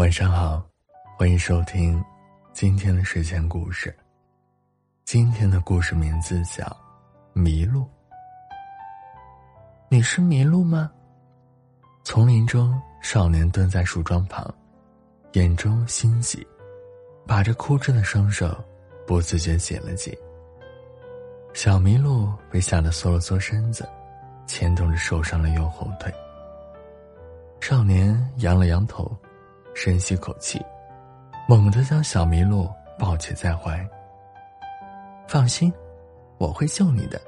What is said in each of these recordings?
晚上好，欢迎收听今天的睡前故事。今天的故事名字叫《迷路》。你是迷路吗？丛林中，少年蹲在树桩旁，眼中欣喜，把着枯枝的双手不自觉紧了紧。小麋鹿被吓得缩了缩身子，牵动着受伤的右后腿。少年扬了扬头。深吸口气，猛地将小麋鹿抱起在怀。放心，我会救你的。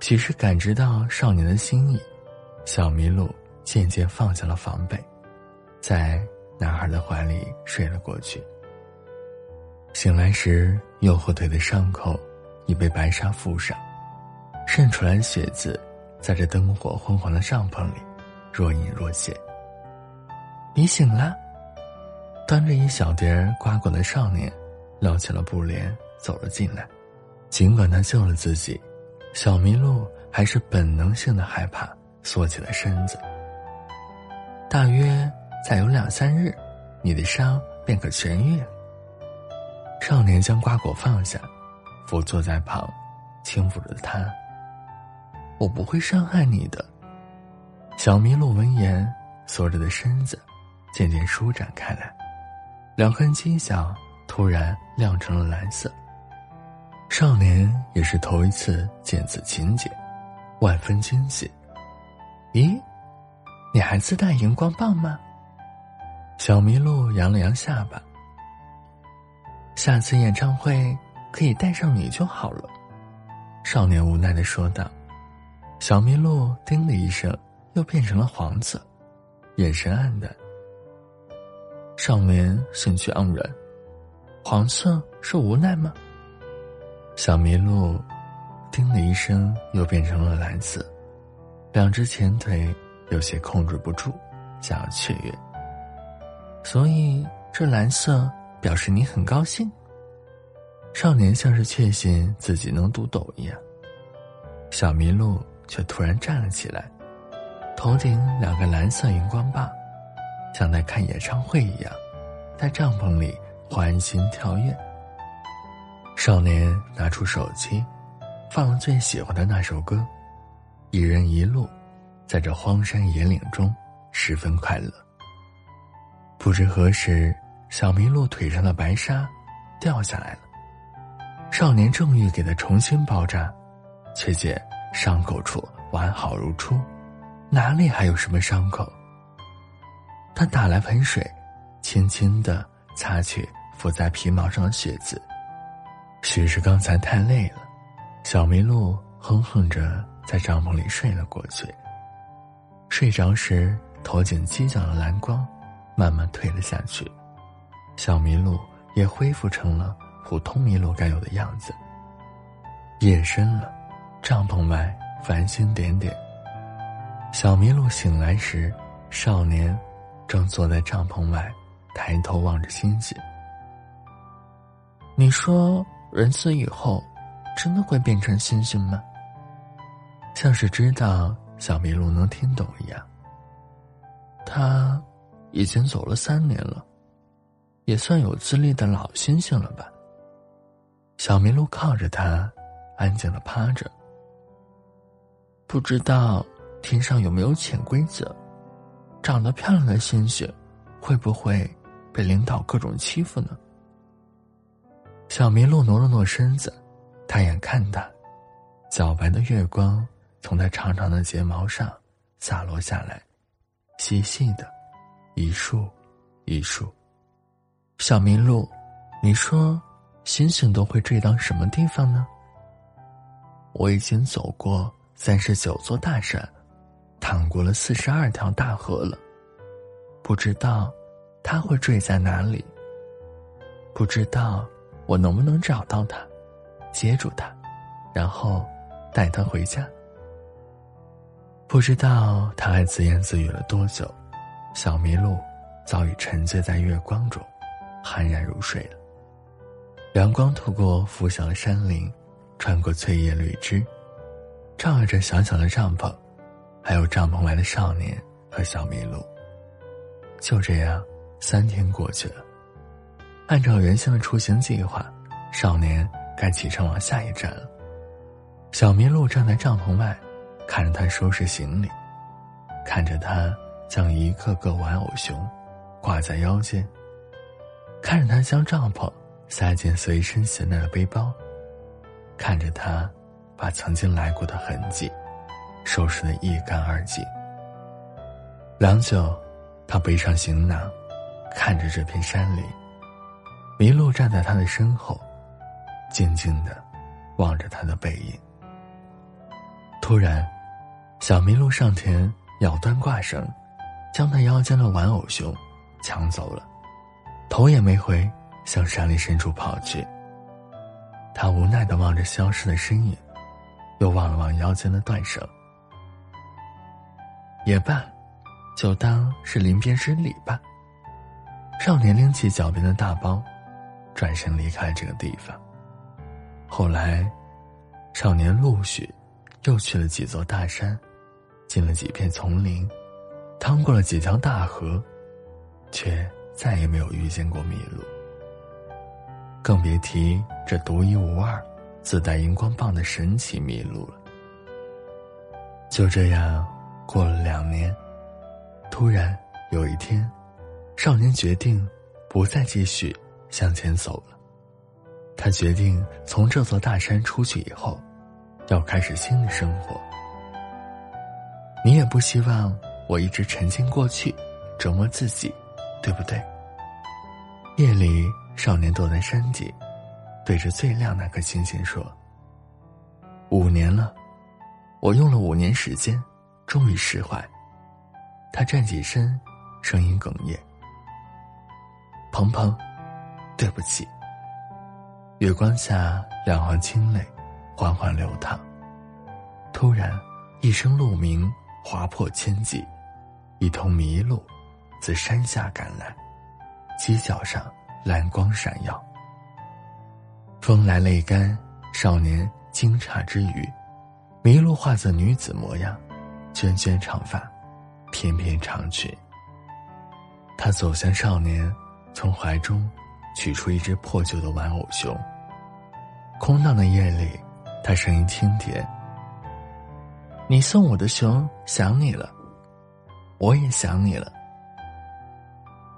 其实感知到少年的心意，小麋鹿渐渐放下了防备，在男孩的怀里睡了过去。醒来时，右后腿的伤口已被白纱覆上，渗出来的血渍，在这灯火昏黄的帐篷里若隐若现。你醒了，端着一小碟瓜果的少年，撩起了布帘走了进来。尽管他救了自己，小麋鹿还是本能性的害怕，缩起了身子。大约再有两三日，你的伤便可痊愈。少年将瓜果放下，伏坐在旁，轻抚着他。我不会伤害你的。小麋鹿闻言，缩着的身子。渐渐舒展开来，两根犄角突然亮成了蓝色。少年也是头一次见此情景，万分惊喜。咦，你还自带荧光棒吗？小麋鹿扬了扬下巴。下次演唱会可以带上你就好了。少年无奈的说道。小麋鹿叮的一声，又变成了黄色，眼神黯淡。少年兴趣盎然，黄色是无奈吗？小麋鹿叮的一声，又变成了蓝色，两只前腿有些控制不住，想要雀跃。所以这蓝色表示你很高兴。少年像是确信自己能读懂一样，小麋鹿却突然站了起来，头顶两个蓝色荧光棒。像在看演唱会一样，在帐篷里欢欣跳跃。少年拿出手机，放了最喜欢的那首歌，一人一路，在这荒山野岭中，十分快乐。不知何时，小麋鹿腿上的白纱掉下来了。少年正欲给它重新包扎，却见伤口处完好如初，哪里还有什么伤口？他打来盆水，轻轻的擦去浮在皮毛上的血渍。许是刚才太累了，小麋鹿哼哼着在帐篷里睡了过去。睡着时，头顶犄角的蓝光慢慢退了下去，小麋鹿也恢复成了普通麋鹿该有的样子。夜深了，帐篷外繁星点点。小麋鹿醒来时，少年。正坐在帐篷外，抬头望着星星。你说人死以后，真的会变成星星吗？像是知道小麋鹿能听懂一样。他已经走了三年了，也算有资历的老猩猩了吧。小麋鹿靠着他，安静的趴着。不知道天上有没有潜规则？长得漂亮的星星，会不会被领导各种欺负呢？小麋鹿挪了挪身子，抬眼看他，皎白的月光从他长长的睫毛上洒落下来，细细的，一束一束。小麋鹿，你说，星星都会坠到什么地方呢？我已经走过三十九座大山。淌过了四十二条大河了，不知道他会坠在哪里。不知道我能不能找到他，接住他，然后带他回家。不知道他还自言自语了多久，小麋鹿早已沉醉在月光中，酣然入睡了。阳光透过拂晓的山林，穿过翠叶绿枝，照耀着小小的帐篷。还有帐篷外的少年和小麋鹿，就这样三天过去了，按照原先的出行计划，少年该启程往下一站了。小麋鹿站在帐篷外，看着他收拾行李，看着他将一个个玩偶熊挂在腰间，看着他将帐篷塞进随身携带的背包，看着他把曾经来过的痕迹收拾得一干二净。良久，他背上行囊。看着这片山林，麋鹿站在他的身后，静静的望着他的背影。突然，小麋鹿上前咬断挂绳，将他腰间的玩偶熊抢走了，头也没回向山里深处跑去。他无奈的望着消失的身影，又望了望腰间的断绳。也罢，就当是临别之礼吧。少年拎起脚边的大包，转身离开这个地方。后来，少年陆续又去了几座大山，进了几片丛林，趟过了几条大河，却再也没有遇见过麋鹿。更别提这独一无二、自带荧光棒的神奇麋鹿了。就这样过了两年，突然有一天。少年决定不再继续向前走了。他决定从这座大山出去以后，要开始新的生活。你也不希望我一直沉浸过去，折磨自己，对不对？夜里，少年躲在山底，对着最亮那颗星星说：“五年了，我用了五年时间，终于释怀。”他站起身，声音哽咽。鹏鹏，对不起。月光下，两行清泪缓缓流淌。突然，一声鹿鸣划破千际，一头麋鹿自山下赶来，犄角上蓝光闪耀。风来泪干，少年惊诧之余，麋鹿化作女子模样，娟娟长发，翩翩长裙。他走向少年。从怀中取出一只破旧的玩偶熊。空荡的夜里，他声音轻甜：“你送我的熊想你了，我也想你了。”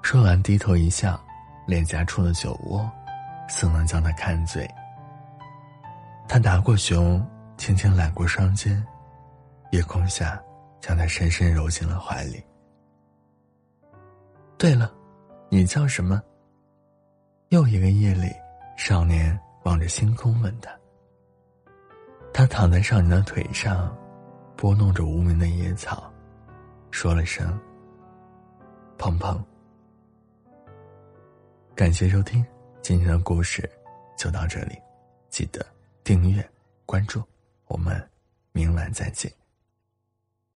说完，低头一笑，脸颊出了酒窝，似能将他看醉。他拿过熊，轻轻揽过双肩，夜空下，将他深深揉进了怀里。对了。你叫什么？又一个夜里，少年望着星空问他。他躺在少年的腿上，拨弄着无名的野草，说了声“鹏鹏”。感谢收听，今天的故事就到这里，记得订阅关注，我们明晚再见。